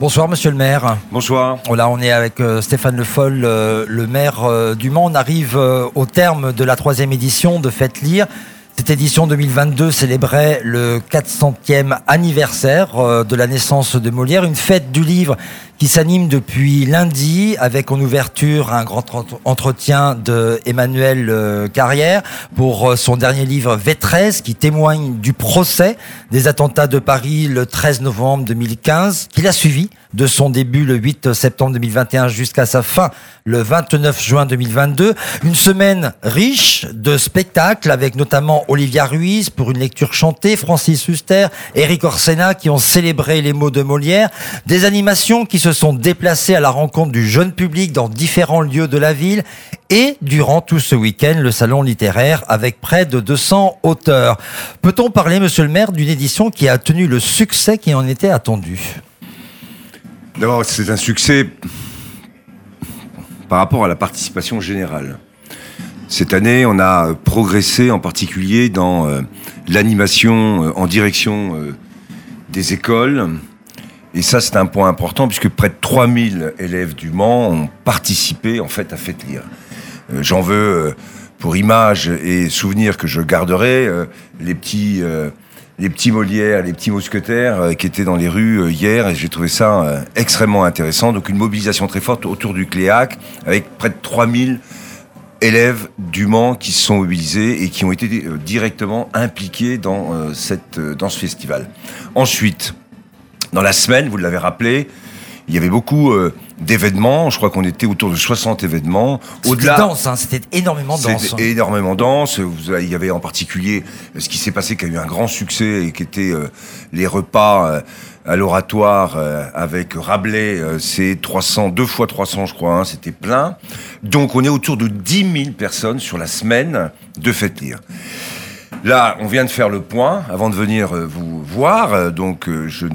Bonsoir Monsieur le maire. Bonsoir. Voilà, on est avec euh, Stéphane Le Foll, euh, le maire euh, du Mans. On arrive au terme de la troisième édition de Faites Lire. Cette édition 2022 célébrait le 400e anniversaire de la naissance de Molière, une fête du livre qui s'anime depuis lundi avec en ouverture un grand ent- entretien de Emmanuel euh, Carrière pour euh, son dernier livre V13 qui témoigne du procès des attentats de Paris le 13 novembre 2015 qu'il a suivi de son début le 8 septembre 2021 jusqu'à sa fin le 29 juin 2022. Une semaine riche de spectacles avec notamment Olivia Ruiz pour une lecture chantée, Francis Huster, Eric Orsena qui ont célébré les mots de Molière, des animations qui se sont déplacées à la rencontre du jeune public dans différents lieux de la ville et durant tout ce week-end le salon littéraire avec près de 200 auteurs. Peut-on parler, monsieur le maire, d'une édition qui a tenu le succès qui en était attendu? D'abord, c'est un succès par rapport à la participation générale. Cette année, on a progressé en particulier dans euh, l'animation euh, en direction euh, des écoles. Et ça, c'est un point important puisque près de 3000 élèves du Mans ont participé en fait à Faites Lire. Euh, J'en veux euh, pour image et souvenir que je garderai euh, les petits les petits Molières, les petits mousquetaires qui étaient dans les rues hier et j'ai trouvé ça extrêmement intéressant. Donc une mobilisation très forte autour du Cléac avec près de 3000 élèves du Mans qui se sont mobilisés et qui ont été directement impliqués dans, cette, dans ce festival. Ensuite, dans la semaine, vous l'avez rappelé, il y avait beaucoup euh, d'événements. Je crois qu'on était autour de 60 événements. C'était danse, hein, c'était énormément de danse. C'était énormément dense. Vous avez- Il y avait en particulier euh, ce qui s'est passé, qui a eu un grand succès et qui était euh, les repas euh, à l'oratoire euh, avec Rabelais. euh, c'est 300, deux fois 300, je crois. hein, C'était plein. Donc on est autour de 10 000 personnes sur la semaine de Faites Lire. Là, on vient de faire le point avant de venir euh, vous voir. Donc, je,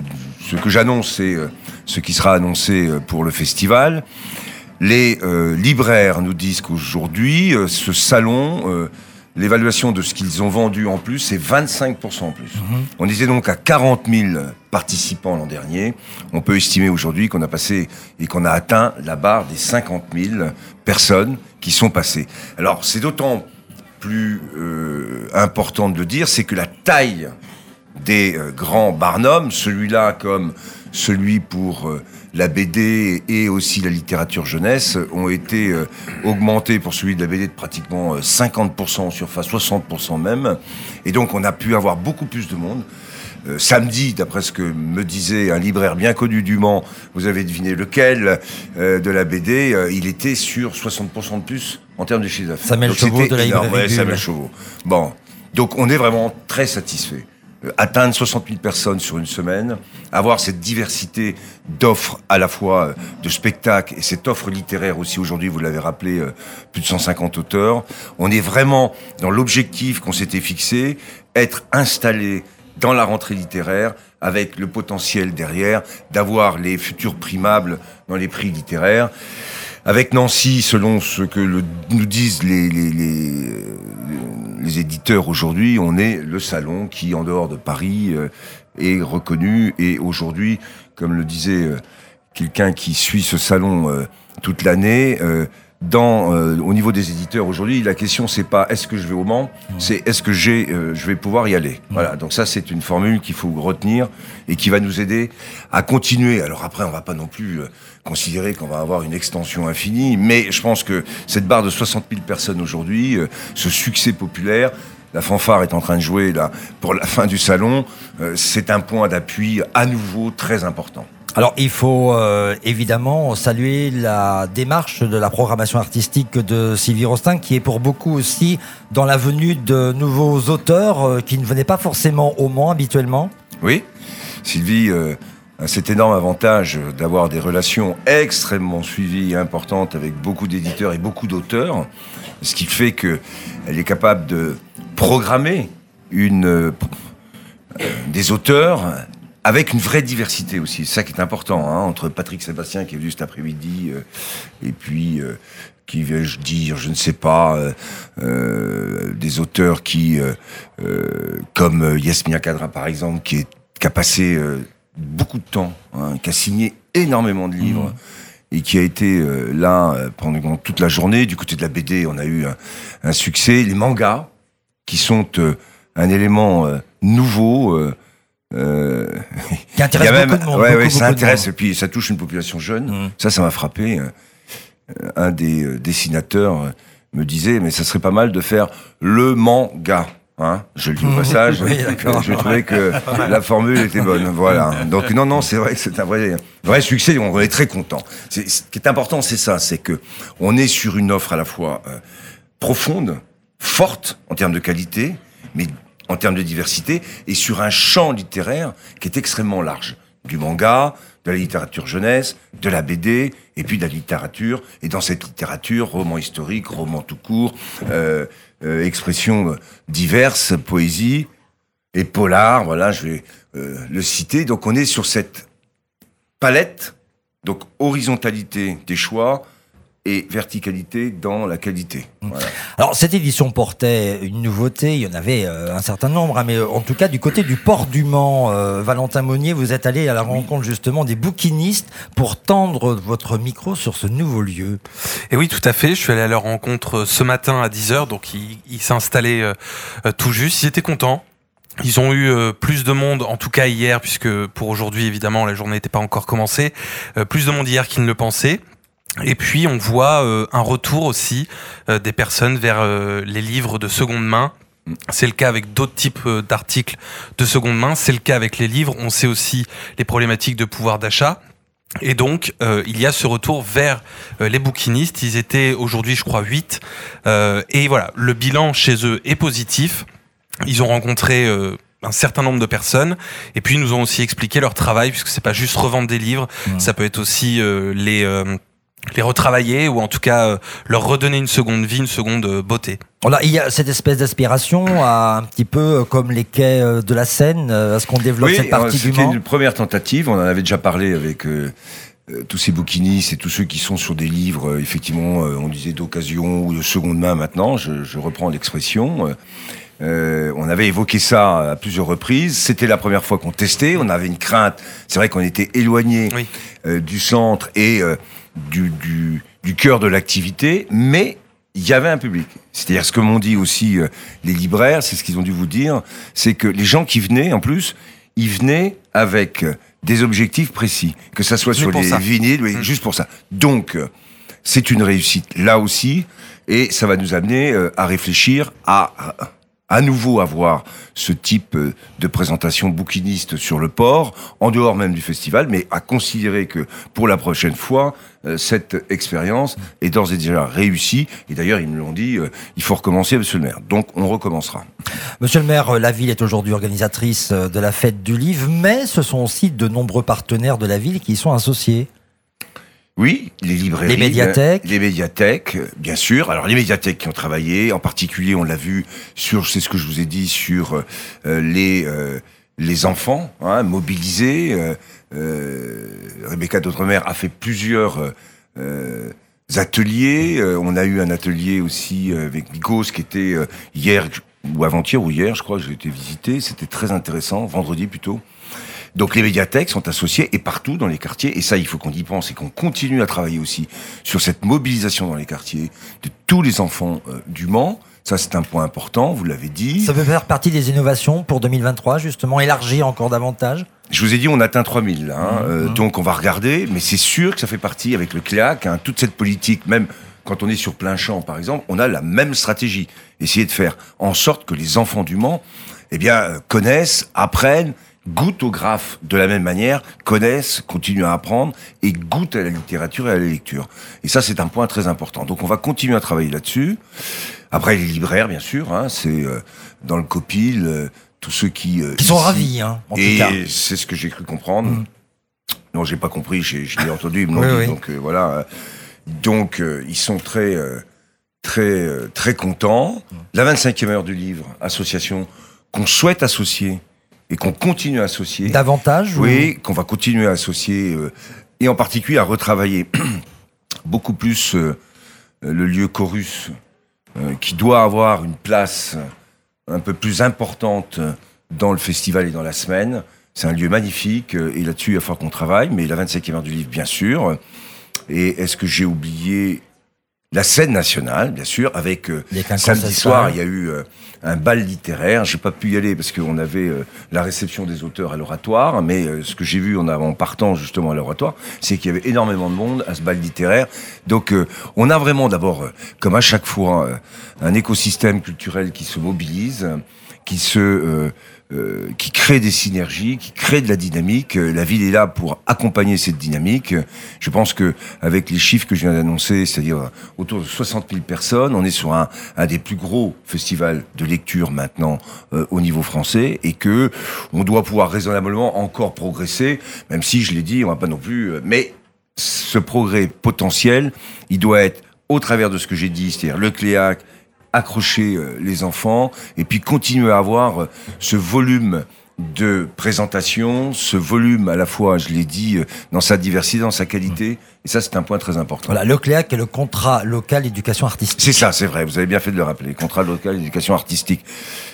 ce que j'annonce, c'est euh, ce qui sera annoncé euh, pour le festival. Les euh, libraires nous disent qu'aujourd'hui, euh, ce salon, euh, l'évaluation de ce qu'ils ont vendu en plus, c'est 25% en plus. On était donc à 40 000 participants l'an dernier. On peut estimer aujourd'hui qu'on a passé et qu'on a atteint la barre des 50 000 personnes qui sont passées. Alors, c'est d'autant plus important de le dire, c'est que la taille des euh, grands Barnum, celui-là comme celui pour euh, la BD et aussi la littérature jeunesse, ont été euh, augmentés pour celui de la BD de pratiquement euh, 50% en surface, 60% même. Et donc on a pu avoir beaucoup plus de monde. Euh, samedi, d'après ce que me disait un libraire bien connu du Mans, vous avez deviné lequel euh, de la BD, euh, il était sur 60% de plus en termes de chiffre d'affaires. Samuel Chauveau de la librairie Ouais. Samuel Chauveau. Bon, donc on est vraiment très satisfait. Atteindre 60 000 personnes sur une semaine, avoir cette diversité d'offres à la fois euh, de spectacles et cette offre littéraire aussi aujourd'hui, vous l'avez rappelé, euh, plus de 150 auteurs. On est vraiment dans l'objectif qu'on s'était fixé, être installé dans la rentrée littéraire avec le potentiel derrière d'avoir les futurs primables dans les prix littéraires. Avec Nancy, selon ce que nous disent les, les, les, euh, les éditeurs aujourd'hui, on est le salon qui, en dehors de Paris, euh, est reconnu. Et aujourd'hui, comme le disait euh, quelqu'un qui suit ce salon toute l'année, dans, euh, au niveau des éditeurs aujourd'hui, la question c'est pas est-ce que je vais au Mans, c'est est-ce que j'ai, euh, je vais pouvoir y aller. Voilà. Donc ça c'est une formule qu'il faut retenir et qui va nous aider à continuer. Alors après on va pas non plus euh, considérer qu'on va avoir une extension infinie, mais je pense que cette barre de 60 000 personnes aujourd'hui, euh, ce succès populaire. La fanfare est en train de jouer là pour la fin du salon. euh, c'est un point d'appui à nouveau très important. Alors, il faut euh, évidemment saluer la démarche de la programmation artistique de Sylvie Rostin, qui est pour beaucoup aussi dans la venue de nouveaux auteurs euh, qui ne venaient pas forcément au Mans habituellement. Oui, Sylvie euh, a cet énorme avantage d'avoir des relations extrêmement suivies et importantes avec beaucoup d'éditeurs et beaucoup d'auteurs, ce qui fait que elle est capable de programmer une, euh, des auteurs avec une vraie diversité aussi. C'est ça qui est important, hein, entre Patrick Sébastien qui est venu cet après-midi euh, et puis euh, qui vais-je dire, je ne sais pas, euh, des auteurs qui, comme Yasmina Kadra par exemple, qui, est, qui a passé beaucoup de temps, hein, qui a signé énormément de livres. Mmh. Et qui a été euh, là euh, pendant toute la journée. Du côté de la BD, on a eu un, un succès. Les mangas, qui sont euh, un élément nouveau. Euh, Qui intéresse beaucoup de monde. Ouais, beaucoup, ouais, beaucoup ça intéresse. Et puis, ça touche une population jeune. Mm. Ça, ça m'a frappé. Euh, Un des euh, dessinateurs euh, me disait, mais ça serait pas mal de faire le manga. Hein je le dis au passage. Oui, je trouvais que la formule était bonne. Voilà. Donc non, non, c'est vrai que c'est un vrai, vrai succès. On est très content. Ce qui est important, c'est ça, c'est que on est sur une offre à la fois euh, profonde, forte en termes de qualité, mais en termes de diversité, et sur un champ littéraire qui est extrêmement large. Du manga, de la littérature jeunesse, de la BD, et puis de la littérature. Et dans cette littérature, roman historique, roman tout court, euh, euh, expressions diverses, poésie, et polar, voilà, je vais euh, le citer. Donc on est sur cette palette, donc horizontalité des choix et verticalité dans la qualité. Voilà. Alors cette édition portait une nouveauté, il y en avait euh, un certain nombre, hein, mais euh, en tout cas du côté du port du Mans, euh, Valentin Monnier, vous êtes allé à la rencontre justement des bouquinistes pour tendre votre micro sur ce nouveau lieu. Et oui, tout à fait. Je suis allé à leur rencontre ce matin à 10h, donc ils ils s'installaient euh, euh, tout juste. Ils étaient contents. Ils ont eu euh, plus de monde, en tout cas hier, puisque pour aujourd'hui, évidemment, la journée n'était pas encore commencée. euh, plus de monde hier qu'ils ne le pensaient. Et puis, on voit euh, un retour aussi euh, des personnes vers euh, les livres de seconde main. C'est le cas avec d'autres types d'articles de seconde main. C'est le cas avec les livres. On sait aussi les problématiques de pouvoir d'achat. Et donc, euh, il y a ce retour vers euh, les bouquinistes. Ils étaient aujourd'hui, je crois, 8. Euh, et voilà, le bilan chez eux est positif. Ils ont rencontré un certain nombre de personnes. Et puis, ils nous ont aussi expliqué leur travail, puisque c'est pas juste revendre des livres. Ça peut être aussi les, les retravailler ou en tout cas euh, leur redonner une seconde vie, une seconde euh, beauté. Voilà, il y a cette espèce d'aspiration à un petit peu euh, comme les quais euh, de la Seine, euh, à ce qu'on développe cette partie du c'était une première tentative. On en avait déjà parlé avec euh, tous ces bouquinistes et tous ceux qui sont sur des livres, euh, effectivement, euh, on disait d'occasion ou de seconde main maintenant. Je, je reprends l'expression. Euh, on avait évoqué ça à plusieurs reprises. C'était la première fois qu'on testait. On avait une crainte. C'est vrai qu'on était éloigné Oui. euh, du centre et euh, du, du, du cœur de l'activité, mais il y avait un public. C'est-à-dire ce que m'ont dit aussi euh, les libraires, c'est ce qu'ils ont dû vous dire, c'est que les gens qui venaient, en plus, ils venaient avec des objectifs précis, que ça soit Juste sur les ça. vinyles, oui, juste pour ça. Donc, c'est une réussite là aussi, et ça va nous amener à réfléchir à, à nouveau avoir ce type euh, de présentation bouquiniste sur le port, en dehors même du festival, mais à considérer que pour la prochaine fois, euh, cette expérience est d'ores et déjà réussie. Et d'ailleurs, ils me l'ont dit, euh, il faut recommencer, monsieur le maire. Donc, on recommencera. Monsieur le maire, la ville est aujourd'hui organisatrice de la fête du livre, mais ce sont aussi de nombreux partenaires de la ville qui y sont associés. Oui, les librairies. Les médiathèques. euh, Les médiathèques, euh, bien sûr. Alors, les médiathèques qui ont travaillé, en particulier, on l'a vu sur, c'est ce que je vous ai dit, sur euh, les, euh, les enfants hein, mobilisés. Euh, euh, Rebecca d'Outremer a fait plusieurs ateliers. Euh, on a eu un atelier aussi avec Nikos qui était euh, hier ou avant-hier ou hier, je crois, j'ai été visité. C'était très intéressant, vendredi plutôt. Donc les médiathèques sont associées et partout dans les quartiers, et ça il faut qu'on y pense et qu'on continue à travailler aussi sur cette mobilisation dans les quartiers de tous les enfants euh, du Mans. Ça c'est un point important, vous l'avez dit. Ça peut faire partie des innovations pour 2023, justement, élargir encore davantage? Je vous ai dit on atteint 3000, là, hein, Mhm. euh, donc on va regarder, mais c'est sûr que ça fait partie avec le CLEAC, hein, toute cette politique, même quand on est sur plein champ par exemple, on a la même stratégie, essayer de faire en sorte que les enfants du Mans eh bien, euh, connaissent, apprennent, goûtent au graphe de la même manière, connaissent, continuent à apprendre et goûtent à la littérature et à la lecture. Et ça, c'est un point très important. Donc, on va continuer à travailler là-dessus. Après, les libraires, bien sûr, hein, c'est euh, dans le copil, euh, tous ceux qui... euh, Qui sont ici- ravis, hein, en et tout cas. c'est ce que j'ai cru comprendre. Mm. Non, j'ai pas compris, j'ai- je l'ai entendu, ils me l'ont Oui, dit. oui. Donc euh, voilà. Donc euh, ils sont très, euh, très, euh, très contents. Mm. La 25e heure du livre, association qu'on souhaite associer et qu'on continue à associer. Davantage ou- Oui, qu'on va continuer à associer euh, et en particulier à retravailler beaucoup plus euh, le lieu Chorus, euh, qui doit avoir une place un peu plus importante dans le festival et dans la semaine. C'est un lieu magnifique et là-dessus, il va falloir qu'on travaille. Mais la 25e heure du livre, bien sûr. Et est-ce que j'ai oublié la scène nationale, bien sûr, avec euh, samedi soir, il y a eu euh, un bal littéraire. J'ai pas pu y aller parce qu'on avait euh, la réception des auteurs à l'oratoire, mais euh, ce que j'ai vu en, en partant justement à l'oratoire, c'est qu'il y avait énormément de monde à ce bal littéraire. Donc, euh, on a vraiment d'abord, euh, comme à chaque fois, euh, un écosystème culturel qui se mobilise, qui se euh, qui crée des synergies, qui crée de la dynamique. Euh, La ville est là pour accompagner cette dynamique. Je pense que avec les chiffres que je viens d'annoncer, c'est-à-dire euh, autour de 60 000 personnes, on est sur un, un des plus gros festivals de lecture maintenant au niveau français et que on doit pouvoir raisonnablement encore progresser, même si je l'ai dit, on va pas non plus. mais ce progrès potentiel, il doit être au travers de ce que j'ai dit, c'est-à-dire le CLEAC, accrocher euh, les enfants et puis continuer à avoir euh, ce volume de présentation, ce volume à la fois, je l'ai dit, euh, dans sa diversité, dans sa qualité. Et ça, c'est un point très important. Voilà, le CLEAC est le contrat local d'éducation artistique. C'est ça, c'est vrai. Vous avez bien fait de le rappeler. Contrat local d'éducation artistique.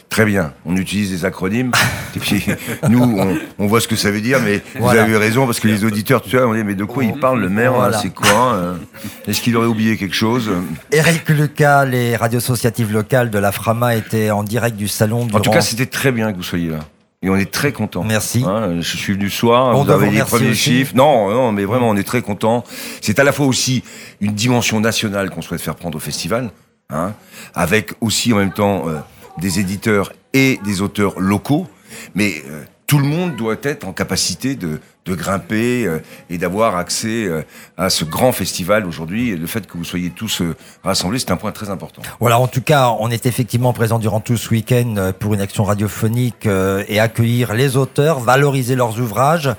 Très bien. On utilise des acronymes. et puis, nous, on, on voit ce que ça veut dire, mais Voilà. vous avez raison, parce que les auditeurs, tu vois, on dit, mais de quoi il parle, le maire, Voilà. là, c'est quoi euh, Est-ce qu'il aurait oublié quelque chose Eric Lucas, les radios associatives locales de la Frama étaient en direct du salon En tout durant- cas, c'était très bien que vous soyez là. Et on est très content. Merci. je suis venu ce soir, On vous doit avez les premiers aussi. chiffres. Non, non, mais vraiment, on est très content. C'est à la fois aussi une dimension nationale qu'on souhaite faire prendre au festival, hein, avec aussi en même temps euh, des éditeurs et des auteurs locaux. Mais euh, tout le monde doit être en capacité de, de grimper euh, et d'avoir accès euh, à ce grand festival aujourd'hui. Le fait que vous soyez tous euh, rassemblés, c'est un point très important. Voilà, en tout cas, on est effectivement présent durant tout ce week-end pour une action radiophonique et accueillir les auteurs, valoriser leurs ouvrages,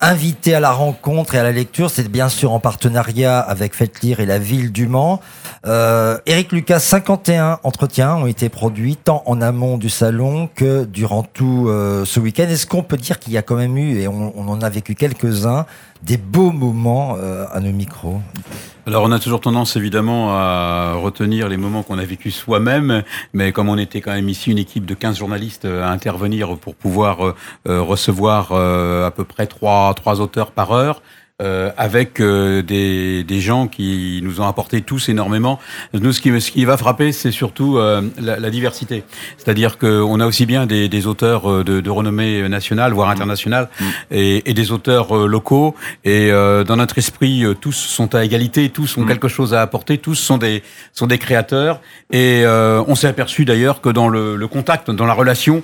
inviter à la rencontre et à la lecture. C'est bien sûr en partenariat avec Faites Lire et la ville du Mans. Eric Lucas, 51 entretiens ont été produits tant en amont du salon que durant tout ce week-end. Est-ce qu'on peut dire qu'il y a quand même eu, et on en a vécu quelques-uns, des beaux moments euh, à nos micros. Alors on a toujours tendance évidemment à retenir les moments qu'on a vécu soi-même, mais comme on était quand même ici une équipe de 15 journalistes euh, à intervenir pour pouvoir euh, recevoir à peu près trois, trois auteurs par heure, euh, avec euh, des, des gens qui nous ont apporté tous énormément. Nous, ce qui, ce qui va frapper, c'est surtout euh, la, la diversité. C'est-à-dire qu'on a aussi bien des, des auteurs euh, de, de renommée nationale, voire internationale, et, et des auteurs euh, locaux. Et euh, dans notre esprit, tous sont à égalité, tous ont quelque chose à apporter, tous sont des, sont des créateurs. Et euh, on s'est aperçu d'ailleurs que dans le, le contact, dans la relation,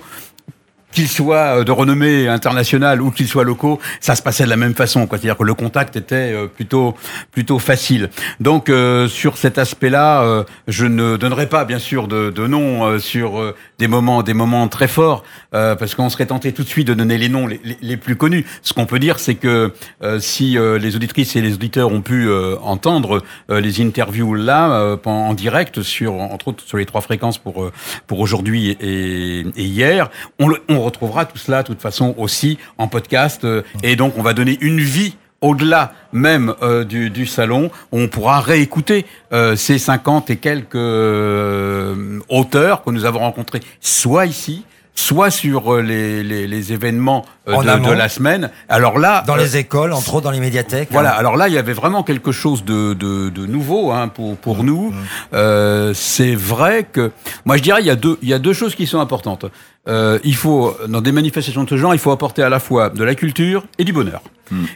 qu'ils soient euh, de renommée internationale ou qu'ils soient locaux, ça se passait de la même façon. C'est-à-dire que le contact était euh, plutôt plutôt facile. Donc euh, sur cet aspect-là, euh, je ne donnerai pas bien sûr de, de nom euh, sur euh, des moments des moments très forts parce qu'on serait tenté tout de suite de donner les noms les, les- plus connus. Ce qu'on peut dire, c'est que si les auditrices et les auditeurs ont pu entendre les interviews là en en direct sur entre autres sur les trois fréquences pour pour aujourd'hui et, et hier, on, on retrouvera tout cela de toute façon aussi en podcast. Euh, et donc on va donner une vie au-delà même euh, du, du salon, on pourra réécouter euh, ces 50 et quelques auteurs que nous avons rencontrés, soit ici, soit sur euh, les, les, les événements euh, de, la semaine. Alors là, Dans euh, les écoles, entre autres dans les médiathèques. voilà, hein. alors là, il y avait vraiment quelque chose de, de, de nouveau hein, pour, pour nous. Euh, c'est vrai que, moi je dirais, il y, a deux, il y a deux choses qui sont importantes. Euh, il faut, dans des manifestations de ce genre, il faut apporter à la fois de la culture et du bonheur.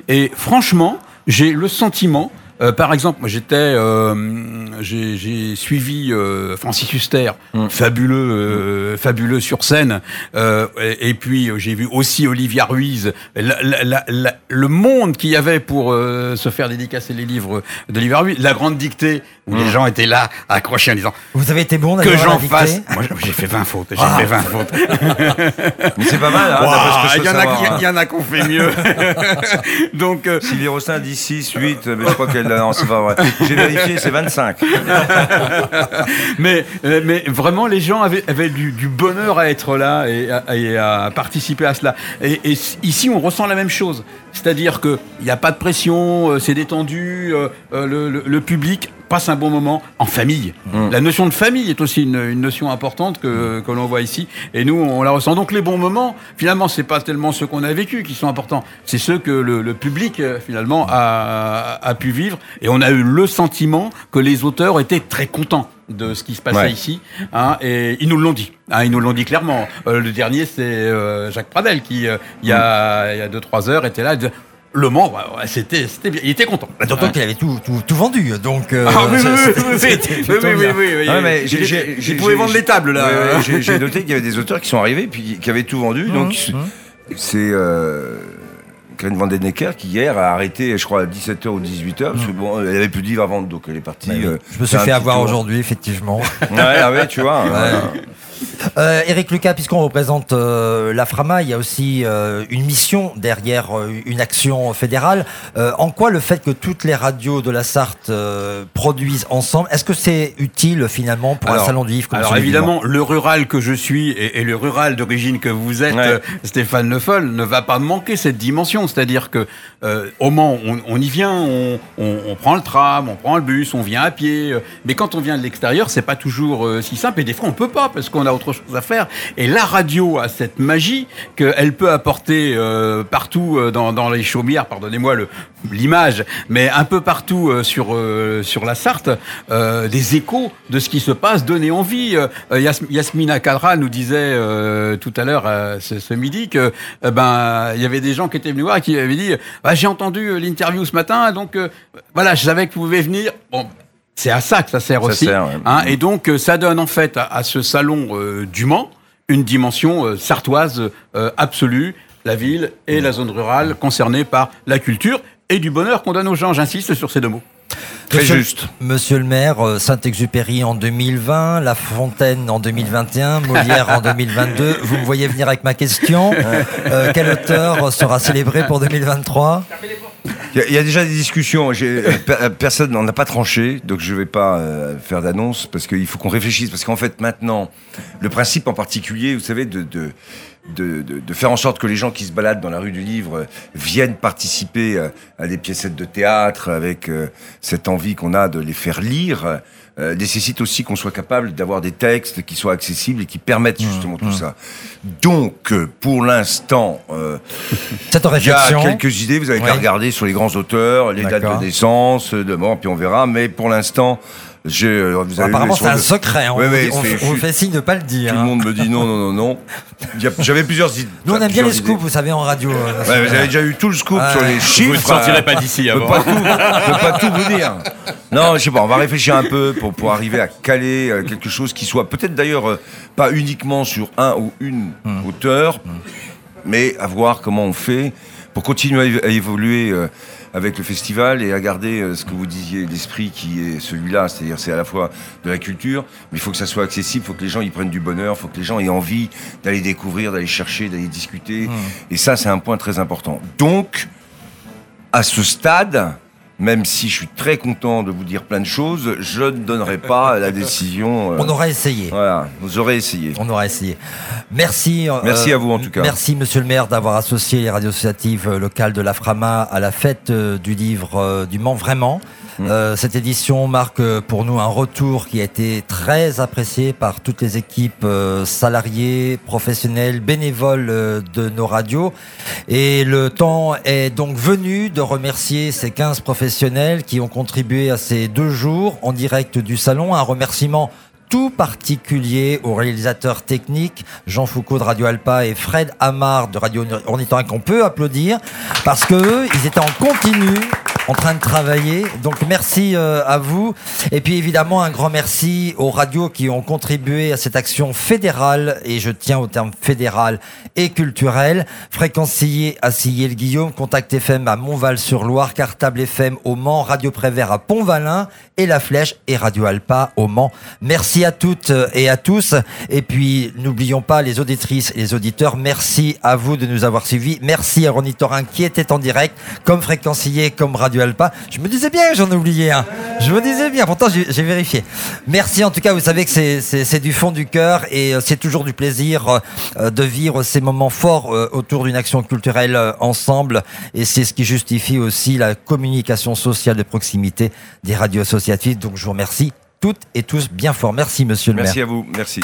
Et franchement, j'ai le sentiment, euh, par exemple, moi j'étais, euh, j'ai suivi euh, Francis Huster, fabuleux, euh, fabuleux sur scène, euh, et, et puis euh, j'ai vu aussi Olivia Ruiz, la- la- la- le monde qu'il y avait pour euh, se faire dédicacer les livres d'Olivia Ruiz, la grande dictée où les gens étaient là accrochés en disant Vous avez été bon que j'en fasse. Moi j'ai fait 20 fautes, j'ai Ah. fait 20 fautes. Mais c'est pas mal, hein, Il je y, peux en a savoir, qui- hein. il y en a qui ont fait mieux. Donc Sylvie Rossin dit 6, 8, mais je crois qu'elle... Non, c'est pas vrai. J'ai vérifié, c'est 25. mais, euh, mais vraiment, les gens avaient, du, bonheur à être là et à, participer à cela. Et, ici, on ressent la même chose. C'est-à-dire qu'il n'y a pas de pression, euh, c'est détendu, euh, le public passe un bon moment en famille. Mm. La notion de famille est aussi une, une notion importante que, que l'on voit ici. Et nous, on la ressent. Donc les bons moments, finalement, c'est pas tellement ceux qu'on a vécu qui sont importants, c'est ceux que le, le public, euh, finalement, a, a pu vivre. Et on a eu le sentiment que les auteurs étaient très contents de ce qui se passait Ouais. ici. Hein, et ils nous l'ont dit. Hein, ils nous l'ont dit clairement. Euh, le dernier, c'est euh, Jacques Pradel qui, euh, il y a il y a deux trois heures, était là. Le Mans, ouais, ouais, c'était, c'était bien. Il était content. D'autant Hein. qu'il avait tout, tout, tout vendu, donc. euh, Ah oui, oui, oui. Ouais, Il pouvait vendre les tables là. Ouais, ouais, j'ai- noté qu'il y avait des auteurs qui sont arrivés puis qui avaient tout vendu. donc c'est euh, Karine Vandenecker qui hier a arrêté, je crois, à 17h ou 18h parce que bon, elle avait plus de livres à vendre, donc elle est partie. Bah euh, Je me suis fait avoir aujourd'hui, effectivement. Ouais, ah ouais, tu vois. voilà. Euh, Eric Lucas, puisqu'on représente euh, la Frama, il y a aussi euh, une mission derrière euh, une action fédérale. Euh, en quoi le fait que toutes les radios de la Sarthe euh, produisent ensemble, est-ce que c'est utile finalement pour un Alors- salon du livre comme Alors évidemment, le rural que je suis et, et le rural d'origine que vous êtes, Ouais. euh, Stéphane Le Foll, ne va pas manquer cette dimension. C'est-à-dire que euh, au Mans, on, on y vient, on, on- on prend le tram, on prend le bus, on vient à pied. euh, mais quand on vient de l'extérieur, c'est pas toujours euh, si simple. Et des fois, on peut pas parce qu'on a autre chose à faire. Et la radio a cette magie qu'elle peut apporter euh, partout euh, dans, les chaumières. Pardonnez-moi l'image, mais un peu partout euh, sur sur la Sarthe, des échos de ce qui se passe, donner envie. Yas- Yasmina Kadra nous disait tout à l'heure, ce, ce midi, que ben il y avait des gens qui étaient venus voir et qui avaient dit Ah, j'ai entendu l'interview ce matin, donc voilà, je savais que vous pouviez venir. Bon. C'est à ça que ça sert Ça aussi. sert, ouais. hein, et donc, euh, ça donne en fait à, à ce salon euh, du Mans une dimension euh, sartoise euh, absolue, la ville et la zone rurale concernées par la culture et du bonheur qu'on donne aux gens. J'insiste sur ces deux mots. Très Monsieur- juste. Monsieur le maire, Saint-Exupéry en 2020, La Fontaine en 2021, Molière en 2022. Vous me voyez venir avec ma question. Euh, quel auteur sera célébré pour 2023 Il y, a- déjà des discussions. Euh, euh, Personne n'en a pas tranché, donc je vais pas euh, faire d'annonce parce qu'il faut qu'on réfléchisse. Parce qu'en fait, maintenant, le principe en particulier, vous savez, de, de, de, faire en sorte que les gens qui se baladent dans la rue du livre viennent participer à des piécettes de théâtre avec cette envie qu'on a de les faire lire. Euh, nécessite aussi qu'on soit capable d'avoir des textes qui soient accessibles et qui permettent justement tout ça. Donc, euh, pour l'instant, euh, il y a quelques idées, vous avez qu'à regarder sur les grands auteurs, les dates de naissance, de mort, puis on verra. Mais pour l'instant, euh, vous Bon, avez apparemment, c'est un secret. On, Ouais, ouais, on- on fait signe de ne pas le dire. Tout le hein. monde me dit non, non, non, non. J'avais plusieurs idées. Nous, on aime bien les scoops, idées. vous savez, en radio. euh, Ouais, vous avez déjà eu tout le scoop Ouais. sur les chiffres. Vous ne sortirez pas d'ici Je peux avant. pas tout, je peux pas tout vous dire. Non, je sais pas. On va réfléchir un peu pour pour arriver à caler euh, quelque chose qui soit peut-être d'ailleurs pas uniquement sur un ou une auteur, mais à voir comment on fait pour continuer à évo- à évoluer euh, avec le festival et à garder euh, ce que vous disiez, l'esprit qui est celui-là, c'est-à-dire c'est à la fois de la culture, mais il faut que ça soit accessible, il faut que les gens y prennent du bonheur, il faut que les gens aient envie d'aller découvrir, d'aller chercher, d'aller discuter. Et ça, c'est un point très important. Donc, à ce stade, même si je suis très content de vous dire plein de choses, je ne donnerai pas la décision. euh, On aura essayé. Voilà, vous aurez essayé. On aura essayé. Merci. euh, Merci à vous, en tout cas. Merci, monsieur le maire, d'avoir associé les radios associatives euh, locales de la Frama à la fête du livre du Mans. Vraiment. Mm. Euh, cette édition marque euh, pour nous un retour qui a été très apprécié par toutes les équipes euh, salariées, professionnelles, bénévoles euh, de nos radios. Et le temps est donc venu de remercier ces 15 professionnels qui ont contribué à ces deux jours en direct du salon. Un remerciement tout particulier aux réalisateurs techniques Jean Foucault de Radio Alpa et Fred Amar de Radio Ornithorynque qu'on peut applaudir parce que eux, ils étaient en continu en train de travailler. Donc merci euh, à vous. Et puis évidemment un grand merci aux radios qui ont contribué à cette action fédérale, et je tiens au terme fédéral et culturel. Fréquencier à Sillé-le-Guillaume, Contact FM à Montval-sur-Loire, Cartable FM au Mans, Radio Prévert à Pont-Valin et La Flèche et Radio Alpa au Mans. Merci à toutes et à tous. Et puis n'oublions pas les auditrices et les auditeurs, merci à vous de nous avoir suivis. Merci à Ronny Torin qui était en direct, comme Fréquencier, comme Radio Je me disais bien j'en oubliais un. Je me disais bien, pourtant j'ai vérifié. Merci en tout cas, vous savez que c'est- du fond du cœur et euh, c'est toujours du plaisir euh, de vivre ces moments forts euh, autour d'une action culturelle euh, ensemble et c'est ce qui justifie aussi la communication sociale de proximité des radios associatives. Donc je vous remercie toutes et tous bien fort. Merci monsieur le maire. Merci à vous. Merci.